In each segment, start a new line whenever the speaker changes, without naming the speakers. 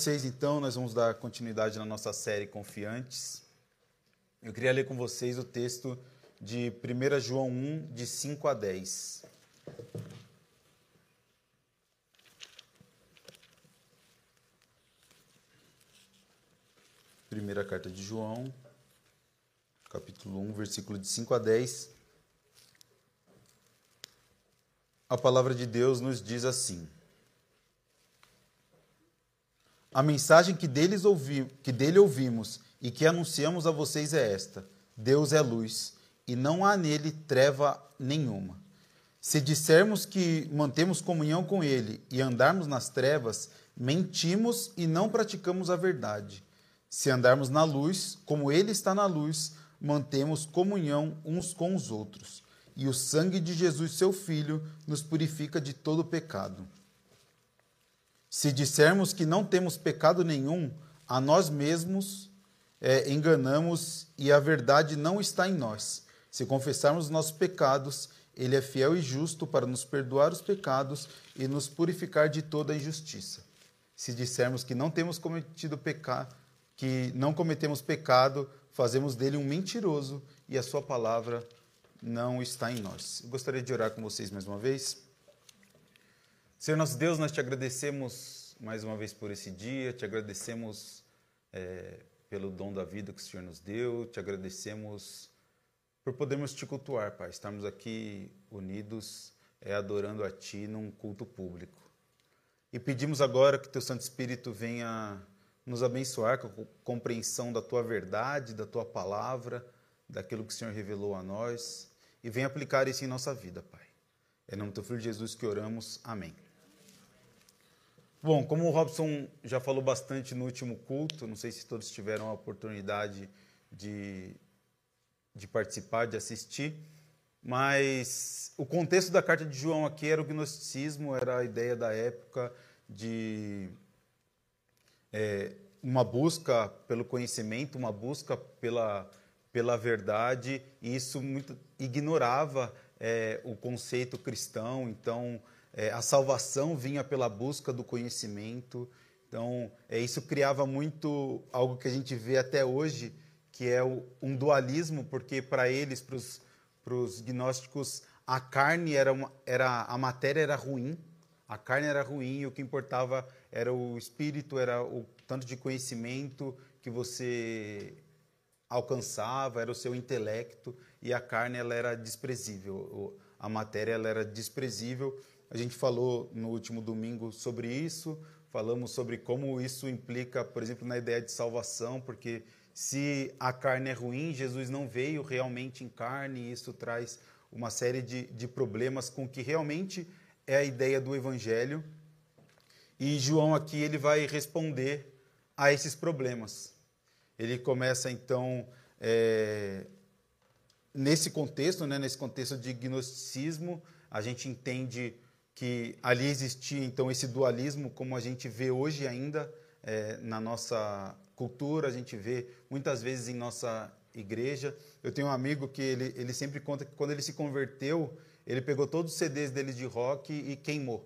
vocês, então, nós vamos dar continuidade na nossa série Confiantes. Eu queria ler com vocês o texto de 1 João 1, de 5 a 10. Primeira carta de João, capítulo 1, versículo de 5 a 10. A palavra de Deus nos diz assim: A mensagem que, deles ouvi, que dele ouvimos e que anunciamos a vocês é esta: Deus é luz e não há nele treva nenhuma. Se dissermos que mantemos comunhão com ele e andarmos nas trevas, mentimos e não praticamos a verdade. Se andarmos na luz, como ele está na luz, mantemos comunhão uns com os outros. E o sangue de Jesus, seu Filho, nos purifica de todo pecado. Se dissermos que não temos pecado nenhum, a nós mesmos é, enganamos e a verdade não está em nós. Se confessarmos os nossos pecados, Ele é fiel e justo para nos perdoar os pecados e nos purificar de toda injustiça. Se dissermos que não temos cometido pecado, que não cometemos pecado, fazemos dele um mentiroso e a sua palavra não está em nós. Eu gostaria de orar com vocês mais uma vez. Senhor nosso Deus, nós te agradecemos mais uma vez por esse dia, te agradecemos é, pelo dom da vida que o Senhor nos deu, te agradecemos por podermos te cultuar, Pai, estarmos aqui unidos, é, adorando a Ti num culto público. E pedimos agora que Teu Santo Espírito venha nos abençoar com a compreensão da Tua verdade, da Tua palavra, daquilo que o Senhor revelou a nós, e venha aplicar isso em nossa vida, Pai. É em nome do Teu Filho Jesus que oramos. Amém. Bom, como o Robson já falou bastante no último culto, não sei se todos tiveram a oportunidade de, de participar, de assistir, mas o contexto da carta de João aqui era o gnosticismo, era a ideia da época de é, uma busca pelo conhecimento, uma busca pela, pela verdade, e isso muito ignorava é, o conceito cristão, então é, a salvação vinha pela busca do conhecimento. Então, é, isso criava muito algo que a gente vê até hoje, que é o, um dualismo, porque para eles, para os gnósticos, a carne era, uma, era a matéria era ruim, a carne era ruim e o que importava era o espírito, era o tanto de conhecimento que você alcançava, era o seu intelecto e a carne ela era desprezível, a matéria ela era desprezível a gente falou no último domingo sobre isso, falamos sobre como isso implica, por exemplo, na ideia de salvação, porque se a carne é ruim, Jesus não veio realmente em carne, e isso traz uma série de, de problemas com que realmente é a ideia do Evangelho. E João aqui ele vai responder a esses problemas. Ele começa então é, nesse contexto, né, nesse contexto de gnosticismo, a gente entende que ali existia então esse dualismo como a gente vê hoje ainda é, na nossa cultura, a gente vê muitas vezes em nossa igreja. Eu tenho um amigo que ele, ele sempre conta que quando ele se converteu, ele pegou todos os CDs dele de rock e queimou.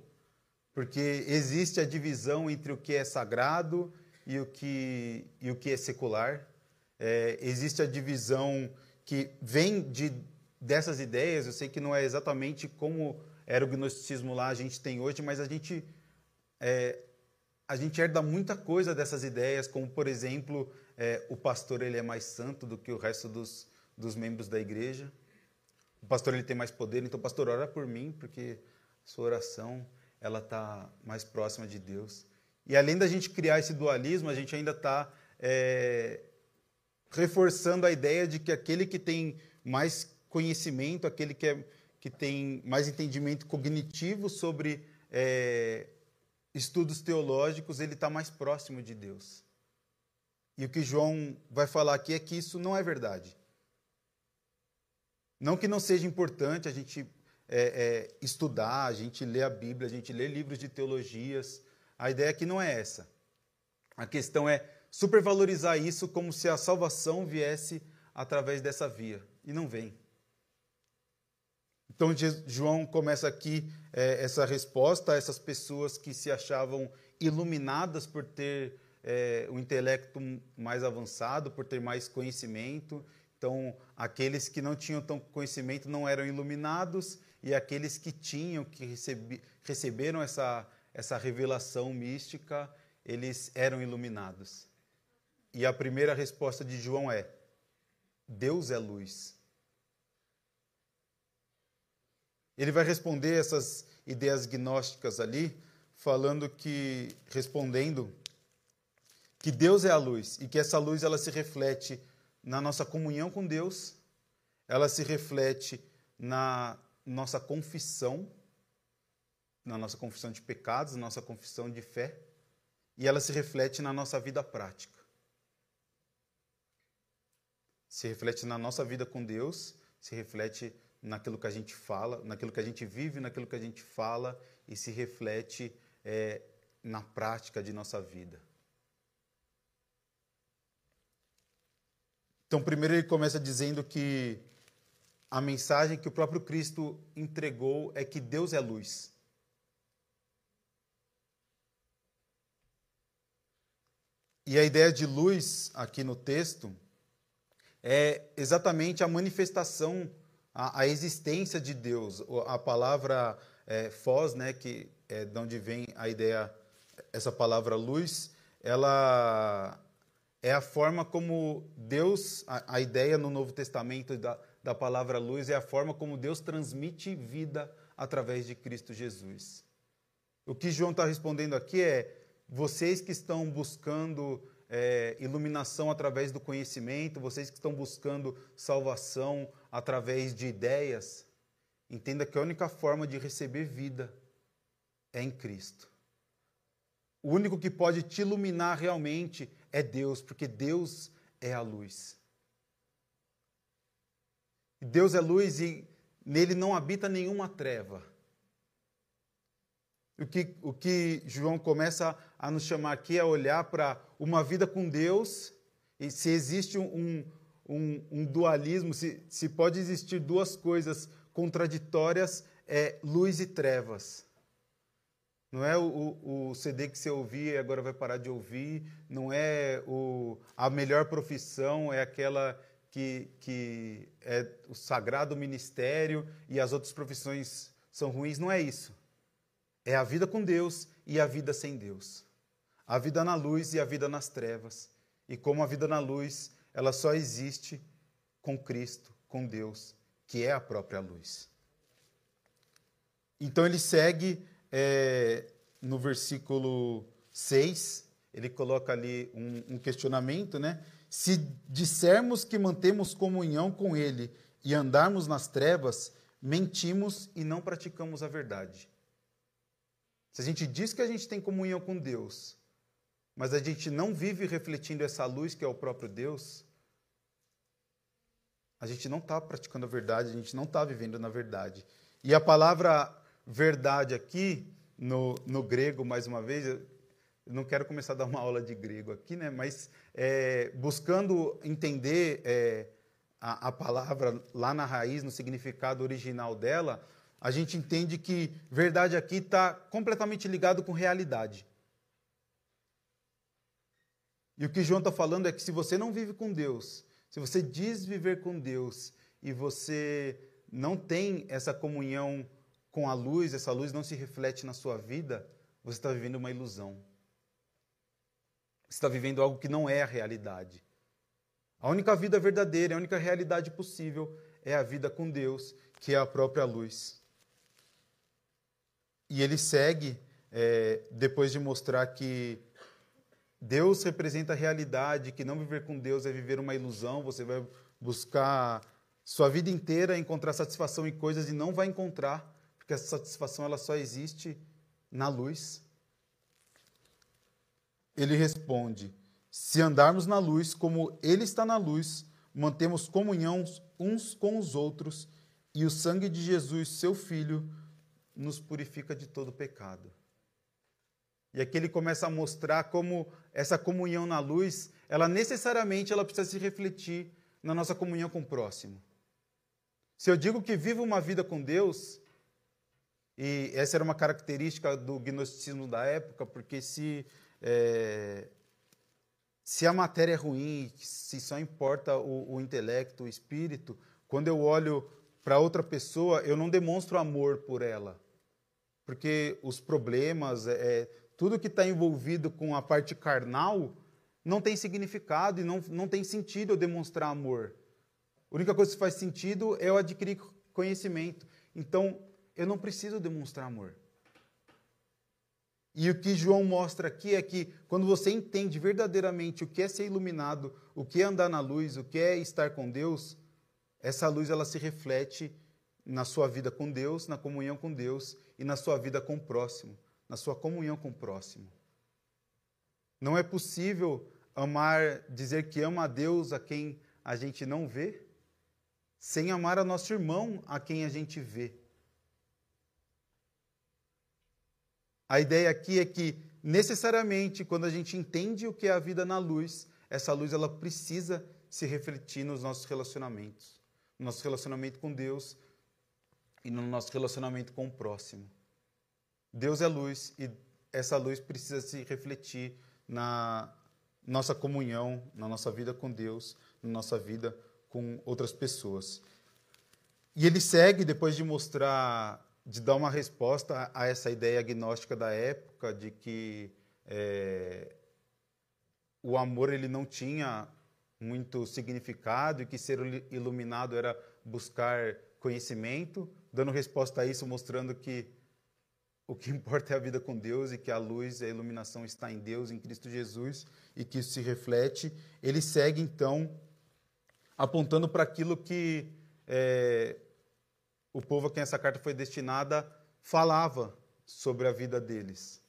Porque existe a divisão entre o que é sagrado e o que, e o que é secular. É, existe a divisão que vem de, dessas ideias, eu sei que não é exatamente como era o gnosticismo lá, a gente tem hoje, mas a gente, é, a gente herda muita coisa dessas ideias, como, por exemplo, é, o pastor ele é mais santo do que o resto dos, dos membros da igreja. O pastor ele tem mais poder, então, pastor, ora por mim, porque sua oração ela está mais próxima de Deus. E além da gente criar esse dualismo, a gente ainda está é, reforçando a ideia de que aquele que tem mais conhecimento, aquele que é que tem mais entendimento cognitivo sobre é, estudos teológicos, ele está mais próximo de Deus. E o que João vai falar aqui é que isso não é verdade. Não que não seja importante a gente é, é, estudar, a gente ler a Bíblia, a gente ler livros de teologias. A ideia aqui não é essa. A questão é supervalorizar isso como se a salvação viesse através dessa via. E não vem. Então, João começa aqui é, essa resposta a essas pessoas que se achavam iluminadas por ter é, um intelecto mais avançado, por ter mais conhecimento. Então, aqueles que não tinham tão conhecimento não eram iluminados, e aqueles que tinham, que receberam essa, essa revelação mística, eles eram iluminados. E a primeira resposta de João é: Deus é luz. Ele vai responder essas ideias gnósticas ali, falando que, respondendo que Deus é a luz e que essa luz ela se reflete na nossa comunhão com Deus, ela se reflete na nossa confissão, na nossa confissão de pecados, na nossa confissão de fé, e ela se reflete na nossa vida prática. Se reflete na nossa vida com Deus, se reflete naquilo que a gente fala, naquilo que a gente vive, naquilo que a gente fala, e se reflete é, na prática de nossa vida. Então, primeiro ele começa dizendo que a mensagem que o próprio Cristo entregou é que Deus é luz. E a ideia de luz aqui no texto é exatamente a manifestação, a, a existência de Deus. A palavra é, fós, né, que é de onde vem a ideia, essa palavra luz, ela é a forma como Deus, a, a ideia no Novo Testamento da, da palavra luz é a forma como Deus transmite vida através de Cristo Jesus. O que João está respondendo aqui é: vocês que estão buscando é, iluminação através do conhecimento, vocês que estão buscando salvação através de ideias, entenda que a única forma de receber vida é em Cristo. O único que pode te iluminar realmente é Deus, porque Deus é a luz. Deus é luz e nele não habita nenhuma treva. O que, o que João começa a nos chamar aqui é olhar para uma vida com Deus e se existe um, um, um dualismo, se, se pode existir duas coisas contraditórias, é luz e trevas. Não é o, o, CD que você ouvia e agora vai parar de ouvir. Não é o, a melhor profissão, é aquela que, que é o sagrado ministério e as outras profissões são ruins. Não é isso. É a vida com Deus e a vida sem Deus. A vida na luz e a vida nas trevas. E como a vida na luz, ela só existe com Cristo, com Deus, que é a própria luz. Então ele segue é, no versículo 6, ele coloca ali um, um questionamento, né? Se dissermos que mantemos comunhão com Ele e andarmos nas trevas, mentimos e não praticamos a verdade. Se a gente diz que a gente tem comunhão com Deus, mas a gente não vive refletindo essa luz que é o próprio Deus, a gente não está praticando a verdade, a gente não está vivendo na verdade. E a palavra verdade aqui, no, no grego, mais uma vez, eu não quero começar a dar uma aula de grego aqui, né? mas é, buscando entender é, a, a palavra lá na raiz, no significado original dela, a gente entende que verdade aqui está completamente ligado com realidade. E o que João está falando é que se você não vive com Deus, se você diz viver com Deus e você não tem essa comunhão com a luz, essa luz não se reflete na sua vida, você está vivendo uma ilusão. Você está vivendo algo que não é a realidade. A única vida verdadeira, a única realidade possível é a vida com Deus, que é a própria luz. E ele segue, é, depois de mostrar que Deus representa a realidade, que não viver com Deus é viver uma ilusão, você vai buscar sua vida inteira encontrar satisfação em coisas e não vai encontrar porque essa satisfação ela só existe na luz. Ele responde: Se andarmos na luz como ele está na luz, mantemos comunhão uns com os outros, e o sangue de Jesus, seu filho, nos purifica de todo pecado. E aqui ele começa a mostrar como essa comunhão na luz, ela necessariamente ela precisa se refletir na nossa comunhão com o próximo. Se eu digo que vivo uma vida com Deus, e essa era uma característica do gnosticismo da época, porque se é, se a matéria é ruim, se só importa o, o intelecto, o espírito, quando eu olho para outra pessoa, eu não demonstro amor por ela. Porque os problemas, é, tudo que está envolvido com a parte carnal, não tem significado e não, não tem sentido eu demonstrar amor. A única coisa que faz sentido é eu adquirir conhecimento. Então, eu não preciso demonstrar amor. E o que João mostra aqui é que quando você entende verdadeiramente o que é ser iluminado, o que é andar na luz, o que é estar com Deus, essa luz ela se reflete na sua vida com Deus, na comunhão com Deus e na sua vida com o próximo, na sua comunhão com o próximo. Não é possível amar, dizer que ama a Deus a quem a gente não vê, sem amar a nosso irmão a quem a gente vê. A ideia aqui é que, necessariamente, quando a gente entende o que é a vida na luz, essa luz ela precisa se refletir nos nossos relacionamentos. No nosso relacionamento com Deus e no nosso relacionamento com o próximo. Deus é luz e essa luz precisa se refletir na nossa comunhão, na nossa vida com Deus, na nossa vida com outras pessoas. E ele segue, depois de mostrar de dar uma resposta a essa ideia agnóstica da época de que é, o amor ele não tinha muito significado e que ser iluminado era buscar conhecimento, dando resposta a isso, mostrando que o que importa é a vida com Deus e que a luz, a iluminação está em Deus, em Cristo Jesus, e que isso se reflete. Ele segue, então, apontando para aquilo que é, o povo a quem essa carta foi destinada falava sobre a vida deles.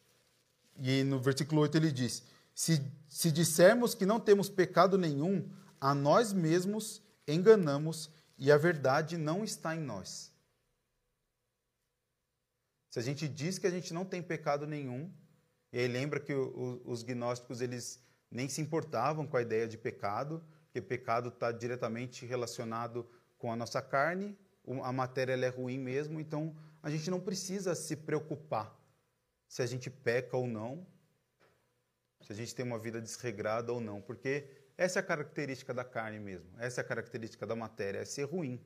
E no versículo 8 ele diz: Se, se dissermos que não temos pecado nenhum, a nós mesmos enganamos e a verdade não está em nós. Se a gente diz que a gente não tem pecado nenhum, e aí lembra que o, o, os gnósticos eles nem se importavam com a ideia de pecado, porque pecado está diretamente relacionado com a nossa carne a matéria é ruim mesmo, então a gente não precisa se preocupar se a gente peca ou não, se a gente tem uma vida desregrada ou não, porque essa é a característica da carne mesmo, essa é a característica da matéria, é ser ruim.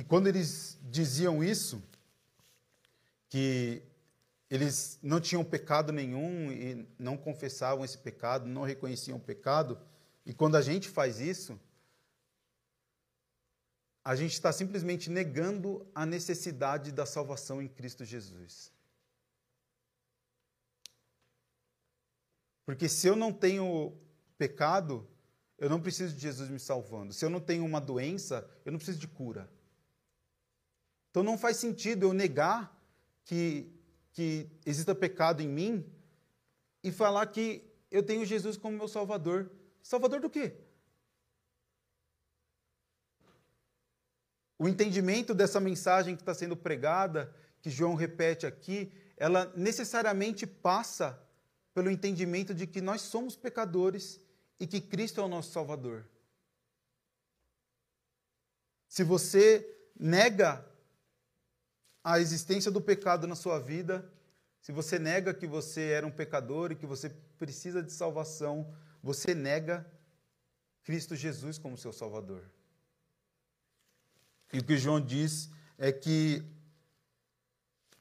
E quando eles diziam isso, que eles não tinham pecado nenhum e não confessavam esse pecado, não reconheciam o pecado, e quando a gente faz isso, a gente está simplesmente negando a necessidade da salvação em Cristo Jesus. Porque se eu não tenho pecado, eu não preciso de Jesus me salvando. Se eu não tenho uma doença, eu não preciso de cura. Então não faz sentido eu negar que, que exista pecado em mim e falar que eu tenho Jesus como meu Salvador. Salvador do quê? O entendimento dessa mensagem que está sendo pregada, que João repete aqui, ela necessariamente passa pelo entendimento de que nós somos pecadores e que Cristo é o nosso Salvador. Se você nega a existência do pecado na sua vida, se você nega que você era um pecador e que você precisa de salvação, você nega Cristo Jesus como seu Salvador. E o que João diz é que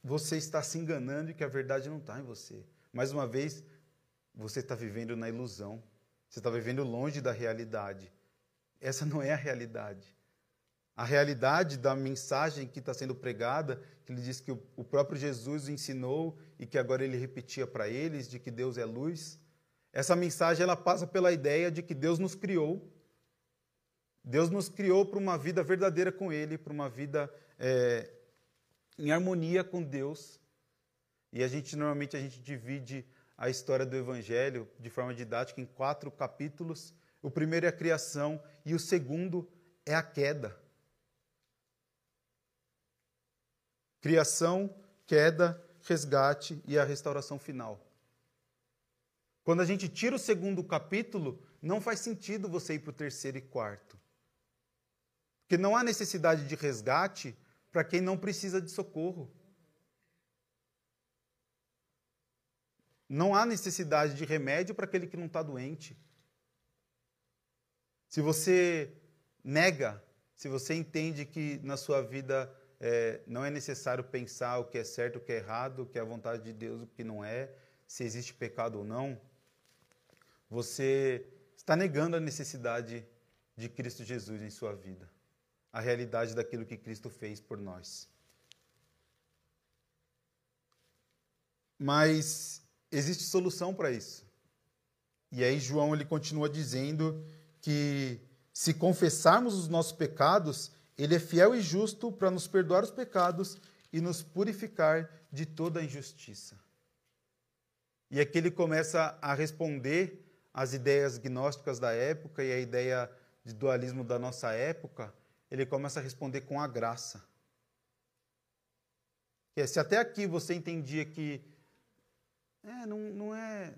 você está se enganando e que a verdade não está em você. Mais uma vez, você está vivendo na ilusão. Você está vivendo longe da realidade. Essa não é a realidade. A realidade da mensagem que está sendo pregada, que ele diz que o próprio Jesus ensinou e que agora ele repetia para eles, de que Deus é luz. Essa mensagem ela passa pela ideia de que Deus nos criou Deus nos criou para uma vida verdadeira com Ele, para uma vida é, em harmonia com Deus. E a gente normalmente a gente divide a história do Evangelho de forma didática em quatro capítulos. O primeiro é a criação e o segundo é a queda. Criação, queda, resgate e a restauração final. Quando a gente tira o segundo capítulo, não faz sentido você ir para o terceiro e quarto. Porque não há necessidade de resgate para quem não precisa de socorro. não há necessidade de remédio para aquele que não está doente. Se você nega, se você entende que na sua vida é, não é necessário pensar o que é certo, o que é errado, o que é a vontade de Deus, o que não é, se existe pecado ou não, você está negando a necessidade de Cristo Jesus em sua vida, a realidade daquilo que Cristo fez por nós. Mas existe solução para isso. E aí João ele continua dizendo que se confessarmos os nossos pecados, ele é fiel e justo para nos perdoar os pecados e nos purificar de toda injustiça. E aqui ele começa a responder às ideias gnósticas da época e a ideia de dualismo da nossa época, ele começa a responder com a graça. É, se até aqui você entendia que é, não, não é.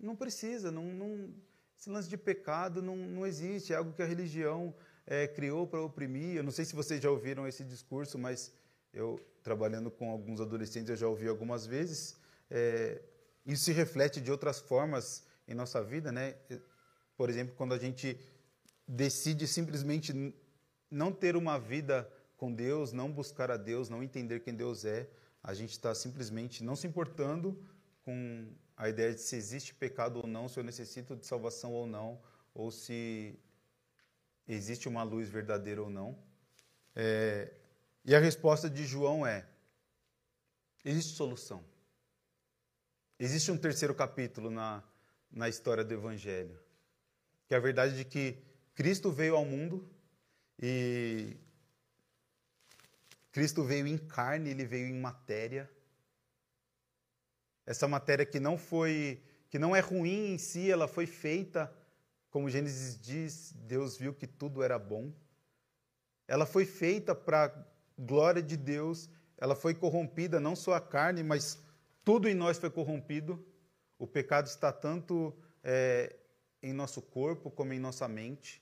Não precisa, não, não, esse lance de pecado não, não existe, é algo que a religião é, criou para oprimir. Eu não sei se vocês já ouviram esse discurso, mas eu, trabalhando com alguns adolescentes, eu já ouvi algumas vezes. É, isso se reflete de outras formas em nossa vida, né? Por exemplo, quando a gente decide simplesmente não ter uma vida com Deus, não buscar a Deus, não entender quem Deus é, a gente está simplesmente não se importando com a ideia de se existe pecado ou não, se eu necessito de salvação ou não, ou se existe uma luz verdadeira ou não. É, e a resposta de João é: existe solução. Existe um terceiro capítulo na, na história do Evangelho, que é a verdade de que Cristo veio ao mundo e Cristo veio em carne, ele veio em matéria. Essa matéria que não foi, que não é ruim em si, ela foi feita, como Gênesis diz, Deus viu que tudo era bom. Ela foi feita para glória de Deus, ela foi corrompida, não só a carne, mas tudo em nós foi corrompido. O pecado está tanto é, em nosso corpo como em nossa mente.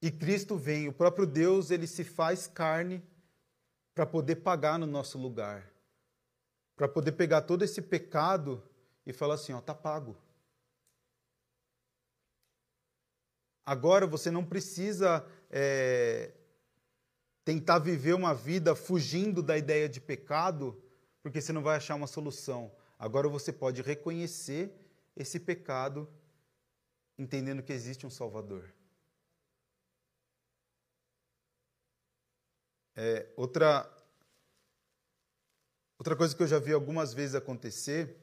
E Cristo vem, o próprio Deus, ele se faz carne para poder pagar no nosso lugar. Para poder pegar todo esse pecado e falar assim, ó, tá pago. Agora você não precisa é, tentar viver uma vida fugindo da ideia de pecado, porque você não vai achar uma solução. Agora você pode reconhecer esse pecado, entendendo que existe um Salvador. É, outra, outra coisa que eu já vi algumas vezes acontecer,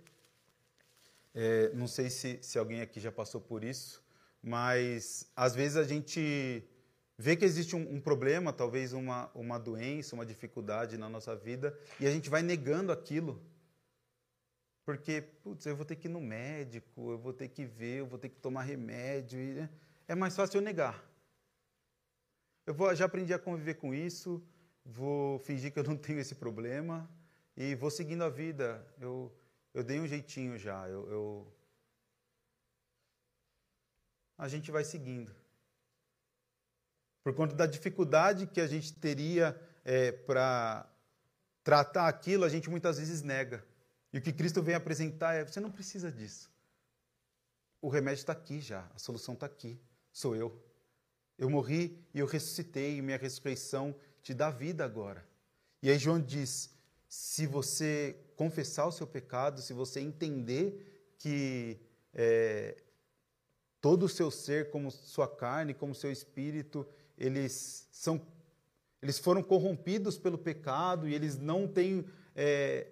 é, não sei se, se alguém aqui já passou por isso, mas às vezes a gente vê que existe um, um, problema, talvez uma, uma doença, uma dificuldade na nossa vida, e a gente vai negando aquilo. Porque, putz, eu vou ter que ir no médico, eu vou ter que ver, eu vou ter que tomar remédio. E, né? É mais fácil eu negar. Eu vou, já aprendi a conviver com isso, vou fingir que eu não tenho esse problema e vou seguindo a vida. Eu, eu dei um jeitinho já. Eu, eu... A gente vai seguindo. Por conta da dificuldade que a gente teria é, para tratar aquilo, a gente muitas vezes nega. E o que Cristo vem apresentar é: você não precisa disso. O remédio está aqui já, a solução está aqui. Sou eu. Eu morri e eu ressuscitei, e minha ressurreição te dá vida agora. E aí João diz: se você confessar o seu pecado, se você entender que é, todo o seu ser, como sua carne, como seu espírito, eles são, eles foram corrompidos pelo pecado e eles não têm é,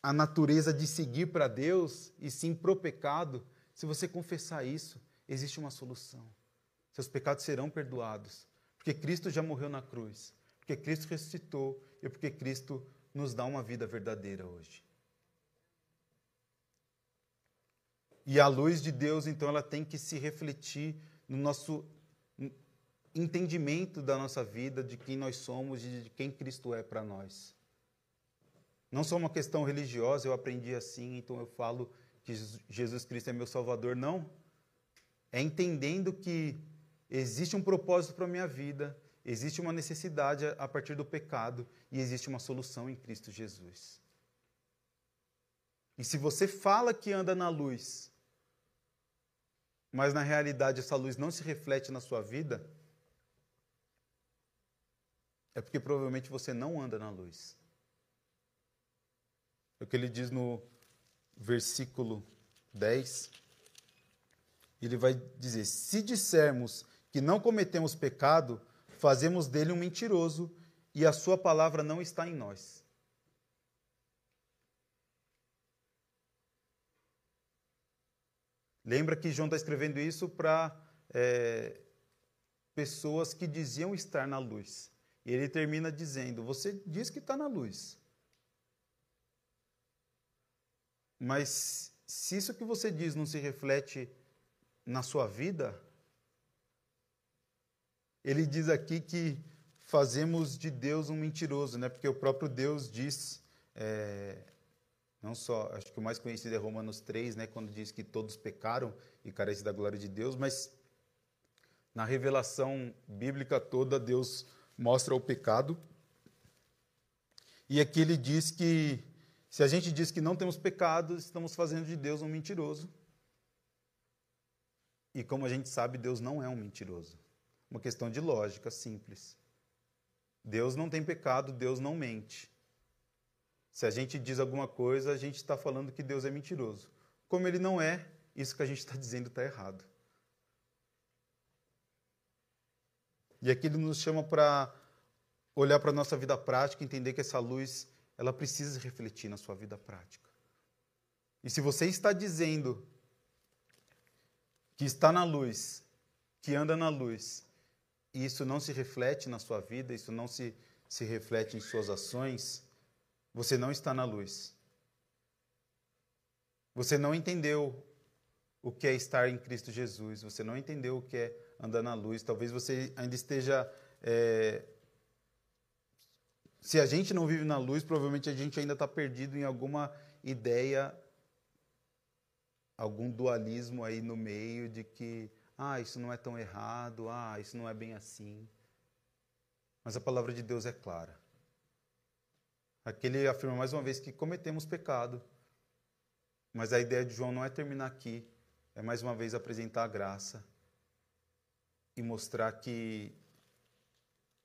a natureza de seguir para Deus e sim pro pecado. Se você confessar isso, existe uma solução. Seus pecados serão perdoados. Porque Cristo já morreu na cruz, porque Cristo ressuscitou e porque Cristo nos dá uma vida verdadeira hoje. E a luz de Deus, então, ela tem que se refletir no nosso entendimento da nossa vida, de quem nós somos e de quem Cristo é para nós. Não só uma questão religiosa, eu aprendi assim, então eu falo que Jesus Cristo é meu Salvador. Não. É entendendo que existe um propósito para a minha vida, existe uma necessidade a partir do pecado e existe uma solução em Cristo Jesus. E se você fala que anda na luz, mas na realidade essa luz não se reflete na sua vida, é porque provavelmente você não anda na luz. É o que ele diz no versículo 10. Ele vai dizer: Se dissermos que não cometemos pecado, fazemos dele um mentiroso e a sua palavra não está em nós. Lembra que João está escrevendo isso para é, pessoas que diziam estar na luz. E ele termina dizendo: Você diz que está na luz. Mas se isso que você diz não se reflete na sua vida, ele diz aqui que fazemos de Deus um mentiroso, né? Porque o próprio Deus diz, é, não só, acho que o mais conhecido é Romanos 3, né? Quando diz que todos pecaram e carecem da glória de Deus, mas na revelação bíblica toda, Deus mostra o pecado. E aqui ele diz que se a gente diz que não temos pecado, estamos fazendo de Deus um mentiroso. E como a gente sabe, Deus não é um mentiroso. Uma questão de lógica simples. Deus não tem pecado, Deus não mente. Se a gente diz alguma coisa, a gente está falando que Deus é mentiroso. Como ele não é, isso que a gente está dizendo está errado. E aqui ele nos chama para olhar para a nossa vida prática, entender que essa luz ela precisa refletir na sua vida prática. E se você está dizendo que está na luz, que anda na luz, e isso não se reflete na sua vida, isso não se, se reflete em suas ações, você não está na luz. Você não entendeu o que é estar em Cristo Jesus, você não entendeu o que é andar na luz. Talvez você ainda esteja é, se a gente não vive na luz, provavelmente a gente ainda está perdido em alguma ideia, algum dualismo aí no meio de que, ah, isso não é tão errado, ah, isso não é bem assim. Mas a palavra de Deus é clara. Aqui ele afirma mais uma vez que cometemos pecado. Mas a ideia de João não é terminar aqui, é mais uma vez apresentar a graça e mostrar que,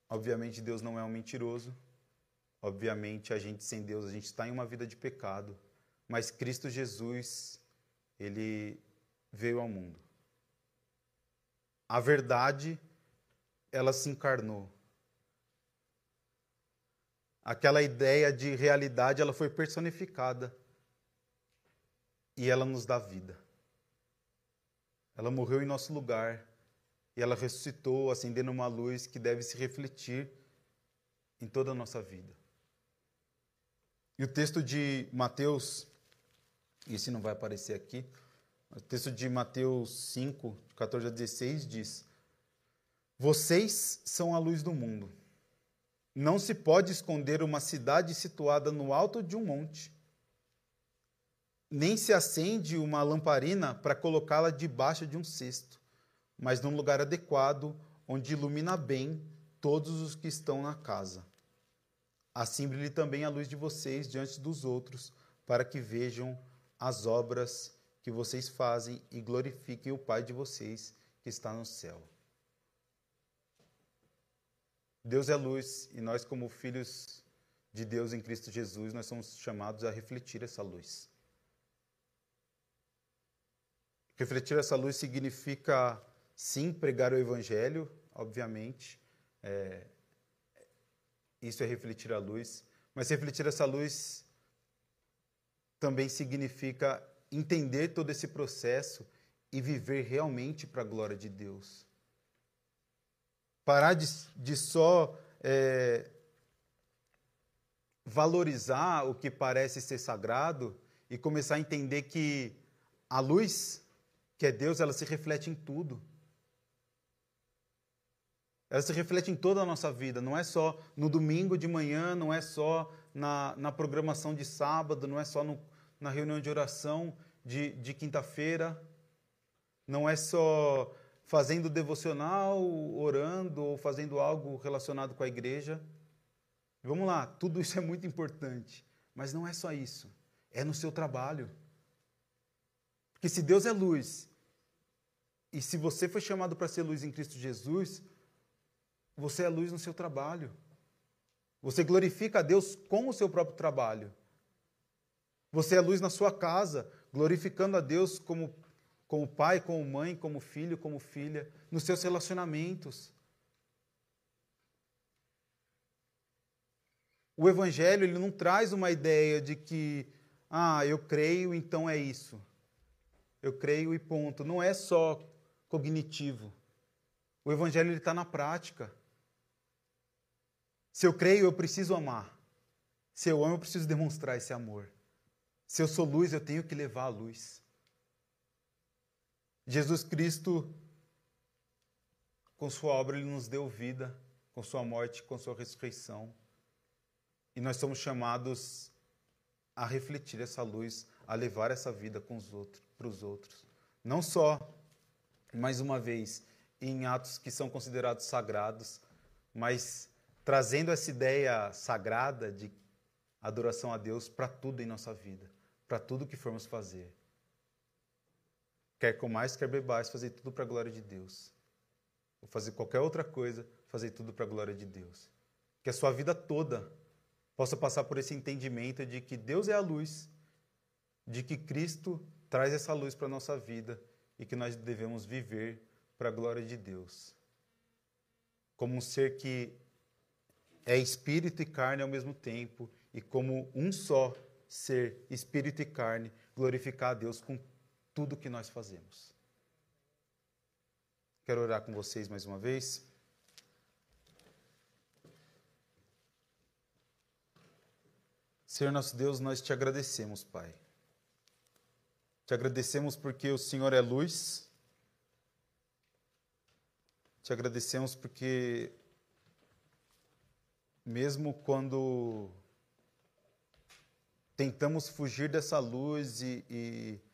obviamente, Deus não é um mentiroso, Obviamente, a gente sem Deus, a gente está em uma vida de pecado, mas Cristo Jesus, ele veio ao mundo. A verdade, ela se encarnou. Aquela ideia de realidade, ela foi personificada. E ela nos dá vida. Ela morreu em nosso lugar. E ela ressuscitou, acendendo uma luz que deve se refletir em toda a nossa vida. E o texto de Mateus, esse não vai aparecer aqui, o texto de Mateus 5, 14 a 16 diz: Vocês são a luz do mundo. Não se pode esconder uma cidade situada no alto de um monte, nem se acende uma lamparina para colocá-la debaixo de um cesto, mas num lugar adequado, onde ilumina bem todos os que estão na casa. Assim brilhe também a luz de vocês diante dos outros, para que vejam as obras que vocês fazem e glorifiquem o Pai de vocês que está no céu. Deus é luz e nós, como filhos de Deus em Cristo Jesus, nós somos chamados a refletir essa luz. Refletir essa luz significa, sim, pregar o Evangelho, obviamente, é, isso é refletir a luz. Mas refletir essa luz também significa entender todo esse processo e viver realmente para a glória de Deus. Parar de, de só é, valorizar o que parece ser sagrado e começar a entender que a luz, que é Deus, ela se reflete em tudo. Ela se reflete em toda a nossa vida, não é só no domingo de manhã, não é só na, na programação de sábado, não é só no, na reunião de oração de, de quinta-feira, não é só fazendo devocional, orando ou fazendo algo relacionado com a igreja. Vamos lá, tudo isso é muito importante, mas não é só isso. é no seu trabalho. Porque se Deus é luz, e se você foi chamado para ser luz em Cristo Jesus, você é luz no seu trabalho. Você glorifica a Deus com o seu próprio trabalho. Você é luz na sua casa, glorificando a Deus como, como pai, como mãe, como filho, como filha, nos seus relacionamentos. O Evangelho ele não traz uma ideia de que, ah, eu creio, então é isso. Eu creio e ponto. Não é só cognitivo. O Evangelho está na prática. Se eu creio, eu preciso amar. Se eu amo, eu preciso demonstrar esse amor. Se eu sou luz, eu tenho que levar a luz. Jesus Cristo, com Sua obra, Ele nos deu vida, com Sua morte, com Sua ressurreição. E nós somos chamados a refletir essa luz, a levar essa vida com os outros, para os outros. Não só, mais uma vez, em atos que são considerados sagrados, mas trazendo essa ideia sagrada de adoração a Deus para tudo em nossa vida, para tudo que formos fazer. Quer comais, quer bebais, fazer tudo para a glória de Deus. Ou fazer qualquer outra coisa, fazer tudo para a glória de Deus. Que a sua vida toda possa passar por esse entendimento de que Deus é a luz, de que Cristo traz essa luz para a nossa vida e que nós devemos viver para a glória de Deus. Como um ser que é espírito e carne ao mesmo tempo, e como um só ser, espírito e carne, glorificar a Deus com tudo que nós fazemos. Quero orar com vocês mais uma vez. Senhor nosso Deus, nós te agradecemos, Pai. Te agradecemos porque o Senhor é luz. Te agradecemos porque mesmo quando tentamos fugir dessa luz e, e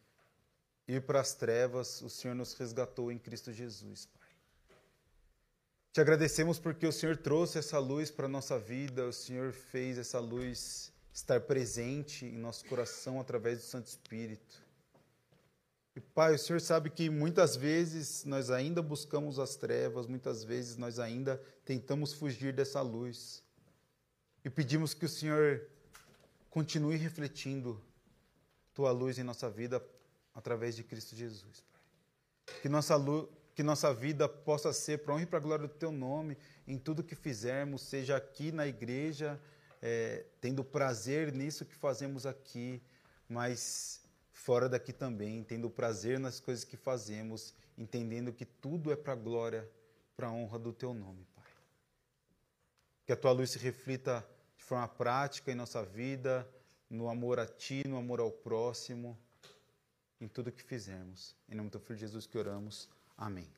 ir para as trevas, o Senhor nos resgatou em Cristo Jesus, Pai. Te agradecemos porque o Senhor trouxe essa luz para a nossa vida, o Senhor fez essa luz estar presente em nosso coração através do Santo Espírito. E, Pai, o Senhor sabe que muitas vezes nós ainda buscamos as trevas, muitas vezes nós ainda tentamos fugir dessa luz. E pedimos que o Senhor continue refletindo tua luz em nossa vida através de Cristo Jesus, Pai. Que nossa, luz, que nossa vida possa ser para honra e para glória do teu nome em tudo que fizermos, seja aqui na igreja, é, tendo prazer nisso que fazemos aqui, mas fora daqui também, tendo prazer nas coisas que fazemos, entendendo que tudo é para a glória, para a honra do teu nome, que a tua luz se reflita de forma prática em nossa vida, no amor a ti, no amor ao próximo, em tudo que fizermos. Em nome do filho Jesus que oramos. Amém.